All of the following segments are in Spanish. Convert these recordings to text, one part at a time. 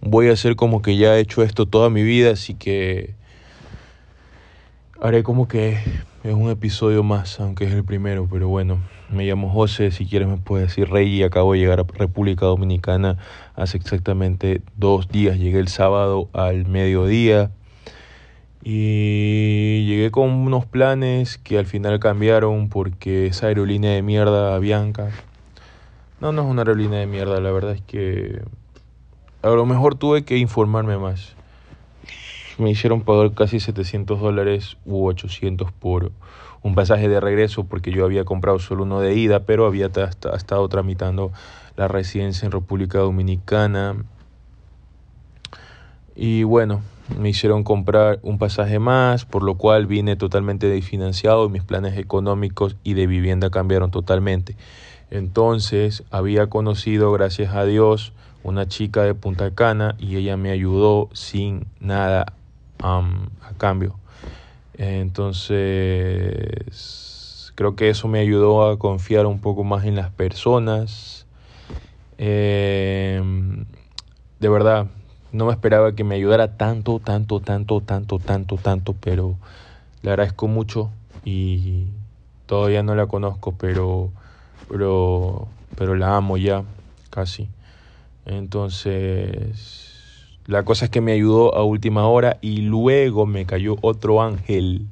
voy a hacer como que ya he hecho esto toda mi vida, así que haré como que es un episodio más, aunque es el primero, pero bueno, me llamo José, si quieres me puedes decir Rey y acabo de llegar a República Dominicana hace exactamente dos días, llegué el sábado al mediodía y llegué con unos planes que al final cambiaron porque esa aerolínea de mierda, Bianca, no, no es una aerolínea de mierda, la verdad es que a lo mejor tuve que informarme más. Me hicieron pagar casi 700 dólares u 800 por un pasaje de regreso porque yo había comprado solo uno de ida, pero había estado tramitando la residencia en República Dominicana. Y bueno, me hicieron comprar un pasaje más, por lo cual vine totalmente desfinanciado y mis planes económicos y de vivienda cambiaron totalmente. Entonces había conocido, gracias a Dios, una chica de Punta Cana y ella me ayudó sin nada a cambio. Entonces, creo que eso me ayudó a confiar un poco más en las personas. Em, de verdad, no me esperaba que me ayudara tanto, tanto, tanto, tanto, tanto, tanto, pero le agradezco mucho y todavía no la conozco, pero, pero, pero la amo ya, casi. Entonces, la cosa es que me ayudó a última hora y luego me cayó otro ángel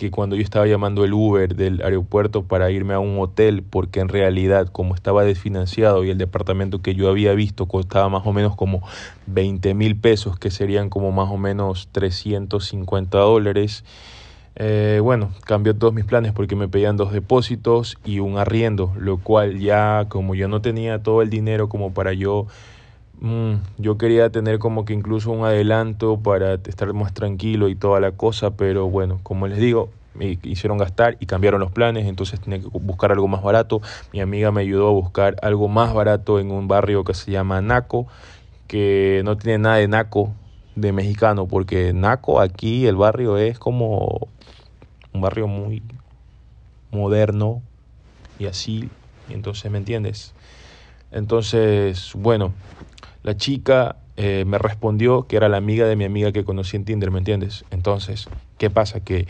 que cuando yo estaba llamando el Uber del aeropuerto para irme a un hotel, porque en realidad como estaba desfinanciado y el departamento que yo había visto costaba más o menos como 20 mil pesos, que serían como más o menos 350 dólares, eh, bueno, cambió todos mis planes porque me pedían dos depósitos y un arriendo, lo cual ya como yo no tenía todo el dinero como para yo, mm, yo quería tener como que incluso un adelanto para estar más tranquilo y toda la cosa, pero bueno, como les digo, me hicieron gastar y cambiaron los planes, entonces tenía que buscar algo más barato. Mi amiga me ayudó a buscar algo más barato en un barrio que se llama Naco, que no tiene nada de Naco de mexicano, porque Naco aquí el barrio es como un barrio muy moderno y así, entonces, ¿me entiendes? Entonces, bueno, la chica eh, me respondió que era la amiga de mi amiga que conocí en Tinder, ¿me entiendes? Entonces, ¿qué pasa? Que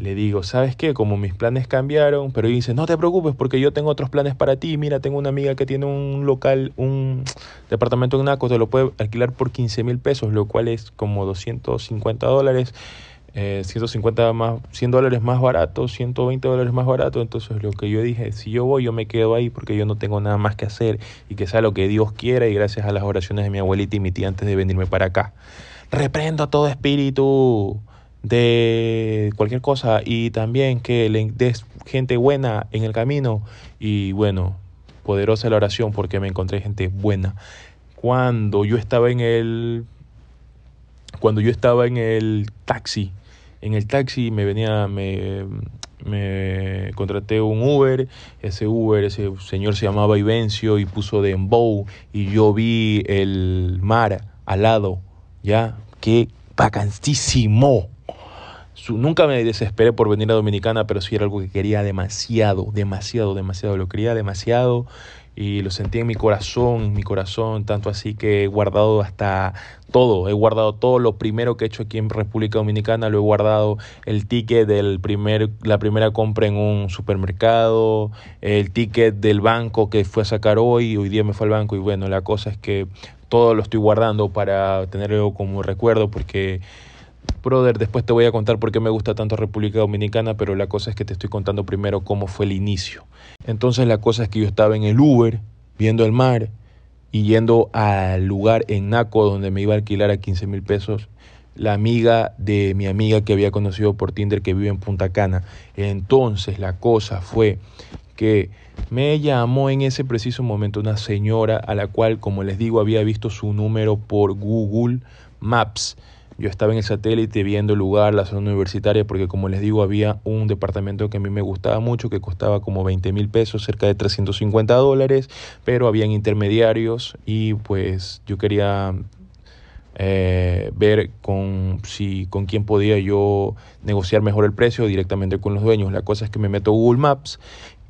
le digo, ¿sabes qué? Como mis planes cambiaron, pero dice, no te preocupes porque yo tengo otros planes para ti. Mira, tengo una amiga que tiene un local, un departamento en Naco, te lo puede alquilar por 15 mil pesos, lo cual es como 250 dólares. 150 eh, más, 100 dólares más barato, 120 dólares más barato. Entonces lo que yo dije, si yo voy, yo me quedo ahí porque yo no tengo nada más que hacer y que sea lo que Dios quiera y gracias a las oraciones de mi abuelita y mi tía antes de venirme para acá. Reprendo todo espíritu de cualquier cosa y también que le des gente buena en el camino y bueno, poderosa la oración porque me encontré gente buena. Cuando yo estaba en el cuando yo estaba en el taxi en el taxi me venía, me, me contraté un Uber, ese Uber, ese señor se llamaba Ivencio y puso de Dembow y yo vi el mar al lado, ya, qué vacantísimo. Nunca me desesperé por venir a Dominicana, pero sí era algo que quería demasiado, demasiado, demasiado, lo quería demasiado y lo sentí en mi corazón, en mi corazón, tanto así que he guardado hasta todo, he guardado todo lo primero que he hecho aquí en República Dominicana, lo he guardado el ticket del primer la primera compra en un supermercado, el ticket del banco que fue a sacar hoy, hoy día me fue al banco y bueno, la cosa es que todo lo estoy guardando para tenerlo como recuerdo porque Brother, después te voy a contar por qué me gusta tanto República Dominicana, pero la cosa es que te estoy contando primero cómo fue el inicio. Entonces la cosa es que yo estaba en el Uber, viendo el mar y yendo al lugar en Naco donde me iba a alquilar a 15 mil pesos la amiga de mi amiga que había conocido por Tinder que vive en Punta Cana. Entonces la cosa fue que me llamó en ese preciso momento una señora a la cual, como les digo, había visto su número por Google Maps. Yo estaba en el satélite viendo el lugar, la zona universitaria, porque como les digo, había un departamento que a mí me gustaba mucho, que costaba como 20 mil pesos, cerca de 350 dólares, pero habían intermediarios y pues yo quería eh, ver con, si, con quién podía yo negociar mejor el precio directamente con los dueños. La cosa es que me meto Google Maps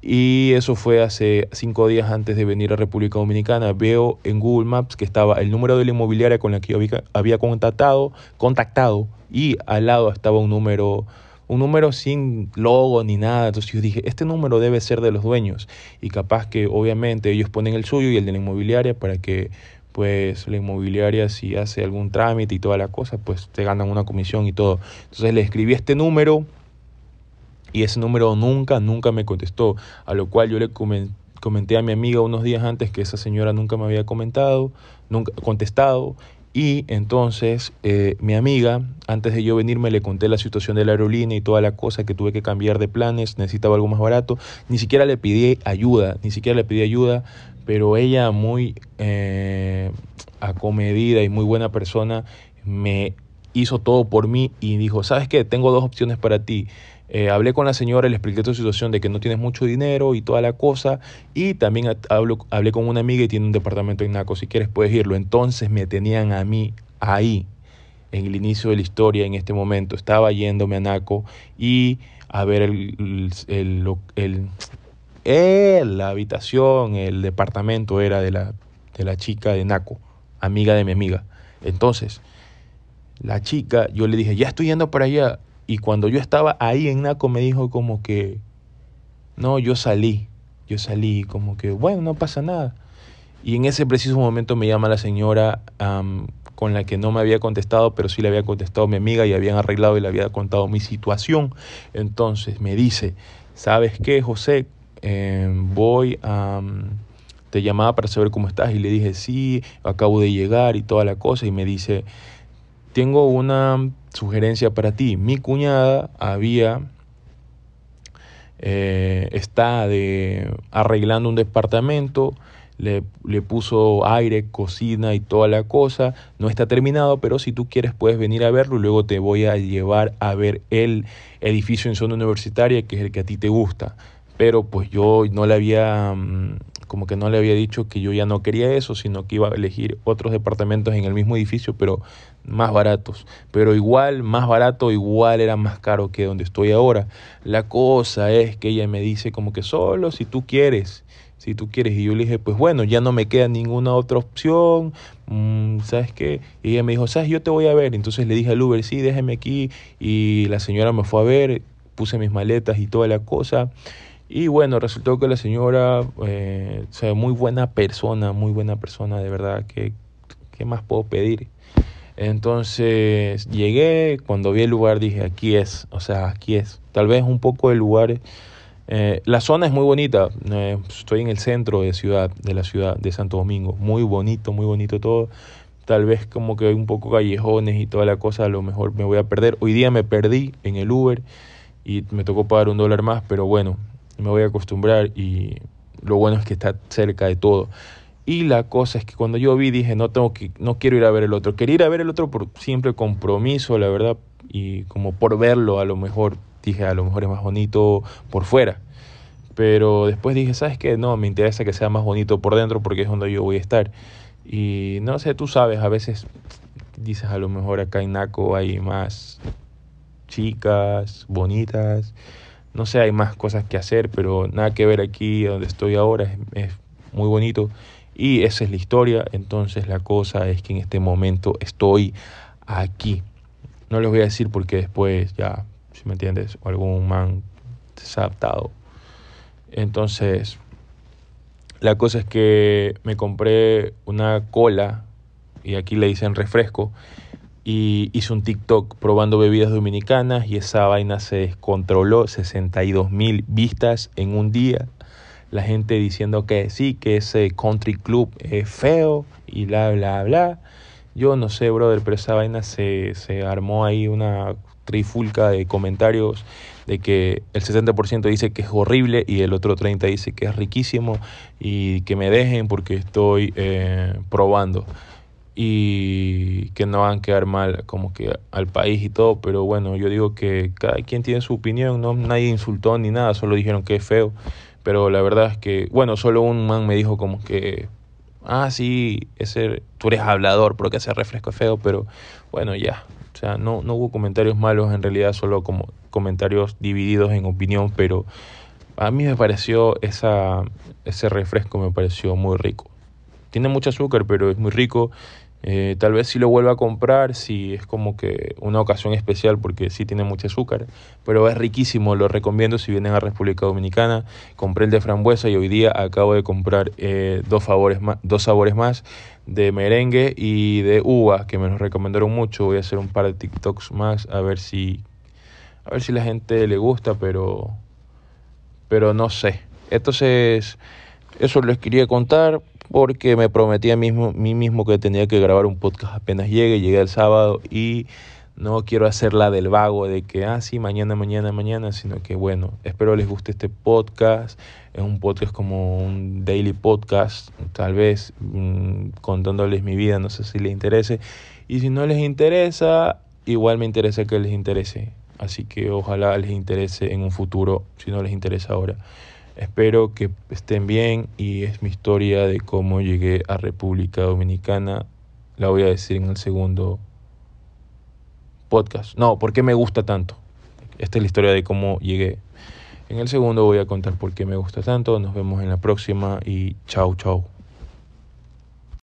Y eso fue hace cinco días antes de venir a República Dominicana. Veo en Google Maps que estaba el número de la inmobiliaria con la que yo había contactado, contactado y al lado estaba un número, un número sin logo ni nada. Entonces yo dije, este número debe ser de los dueños. Y capaz que obviamente ellos ponen el suyo y el de la inmobiliaria para que pues la inmobiliaria si hace algún trámite y toda la cosa, pues te ganan una comisión y todo. Entonces le escribí este número y ese número nunca, nunca me contestó, a lo cual yo le comenté a mi amiga unos días antes que esa señora nunca me había comentado, nunca contestado y entonces eh, mi amiga, antes de yo venirme, le conté la situación de la aerolínea y toda la cosa, que tuve que cambiar de planes, necesitaba algo más barato. Ni siquiera le pedí ayuda, ni siquiera le pedí ayuda, pero ella muy eh, acomedida y muy buena persona me hizo todo por mí y dijo, ¿sabes qué? Tengo dos opciones para ti. Eh, hablé con la señora, le expliqué tu situación de que no tienes mucho dinero y toda la cosa. Y también hablé con una amiga y tiene un departamento en Naco. Si quieres puedes irlo. Entonces me tenían a mí ahí, en el inicio de la historia, en este momento. Estaba yéndome a Naco y a ver el, el, la habitación, el departamento era de la, de la chica de Naco, amiga de mi amiga. Entonces, la chica, yo le dije, ya estoy yendo para allá. Y cuando yo estaba ahí en Naco me dijo como que, no, yo salí, yo salí como que, bueno, no pasa nada. Y en ese preciso momento me llama la señora con la que no me había contestado, pero sí le había contestado mi amiga y habían arreglado y le había contado mi situación. Entonces me dice, ¿sabes qué, José? Em, voy a... te llamaba para saber cómo estás y le dije, sí, acabo de llegar y toda la cosa. Y me dice, tengo una sugerencia para ti. Mi cuñada había eh, está de, arreglando un departamento, le, le, puso aire, cocina y toda la cosa. No está terminado, pero si tú quieres puedes venir a verlo y luego te voy a llevar a ver el edificio en zona universitaria, que es el que a ti te gusta. Pero pues yo no le había mm, como que no le había dicho que yo ya no quería eso, sino que iba a elegir otros departamentos en el mismo edificio, pero más baratos. Pero igual, más barato, igual era más caro que donde estoy ahora. La cosa es que ella me dice como que solo si tú quieres, si tú quieres. Y yo le dije, pues bueno, ya no me queda ninguna otra opción, mm, ¿sabes qué? Y ella me dijo, ¿sabes? Yo te voy a ver. Entonces le dije al Uber, sí, déjeme aquí. Y la señora me fue a ver, puse mis maletas y toda la cosa. Y bueno, resultó que la señora, eh, o sea, muy buena persona, muy buena persona, de verdad, que ¿qué más puedo pedir? Entonces llegué, cuando vi el lugar dije, aquí es, o sea, aquí es. Tal vez un poco el lugar, eh, la zona es muy bonita, eh, estoy en el centro de, ciudad, de la ciudad de Santo Domingo, muy bonito, muy bonito todo. Tal vez como que hay un poco callejones y toda la cosa, a lo mejor me voy a perder. Hoy día me perdí en el Uber y me tocó pagar un dólar más, pero bueno, me voy a acostumbrar y lo bueno es que está cerca de todo. Y la cosa es que cuando yo vi dije, no tengo que no quiero ir a ver el otro. Quería ir a ver el otro por siempre compromiso, la verdad, y como por verlo a lo mejor dije, a lo mejor es más bonito por fuera. Pero después dije, ¿sabes qué? No, me interesa que sea más bonito por dentro porque es donde yo voy a estar. Y no sé, tú sabes, a veces dices a lo mejor acá en Naco hay más chicas bonitas no sé, hay más cosas que hacer, pero nada que ver aquí donde estoy ahora, es, muy bonito. Y esa es la historia, entonces la cosa es que en este momento estoy aquí. No les voy a decir porque después ya, si me entiendes, algún man desadaptado. Entonces, la cosa es que me compré una cola, y aquí le dicen refresco, y hice un TikTok probando bebidas dominicanas y esa vaina se descontroló, 62 mil vistas en un día. La gente diciendo que sí, que ese country club es feo y bla, bla, bla. Yo no sé, brother, pero esa vaina se, se armó ahí una trifulca de comentarios de que el 60% dice que es horrible y el otro 30% dice que es riquísimo y que me dejen porque estoy eh, probando y que no van a quedar mal como que al país y todo, pero bueno, yo digo que cada quien tiene su opinión, no nadie insultó ni nada, solo dijeron que es feo, pero la verdad es que, bueno, solo un man me dijo como que, ah, sí, ese, tú eres hablador porque ese refresco es feo, pero bueno, ya, o sea, no, no hubo comentarios malos, en realidad solo como comentarios divididos en opinión, pero A mí me pareció esa, ese refresco me pareció muy rico. Tiene mucho azúcar, pero es muy rico. Eh, tal vez si lo vuelva a comprar, si es como que una ocasión especial porque sí tiene mucho azúcar, pero es riquísimo, lo recomiendo si vienen a República Dominicana. Compré el de frambuesa y hoy día acabo de comprar eh, dos, favores más, dos sabores más de merengue y de uva que me los recomendaron mucho. Voy a hacer un par de TikToks más a ver si a ver si la gente le gusta, pero pero no sé. Entonces, eso les quería contar porque me prometí a mismo, mí mismo que tenía que grabar un podcast apenas llegue. Llegué el sábado y no quiero hacerla del vago de que, ah, sí, mañana, mañana, mañana, sino que, bueno, espero les guste este podcast. Es un podcast como un daily podcast, tal vez mm, contándoles mi vida, no sé si les interese. Y si no les interesa, igual me interesa que les interese. Así que ojalá les interese en un futuro, si no les interesa ahora. Espero que estén bien y es mi historia de cómo llegué a República Dominicana. La voy a decir en el segundo podcast. No, ¿por qué me gusta tanto? Esta es la historia de cómo llegué. En el segundo voy a contar por qué me gusta tanto. Nos vemos en la próxima y chao, chao.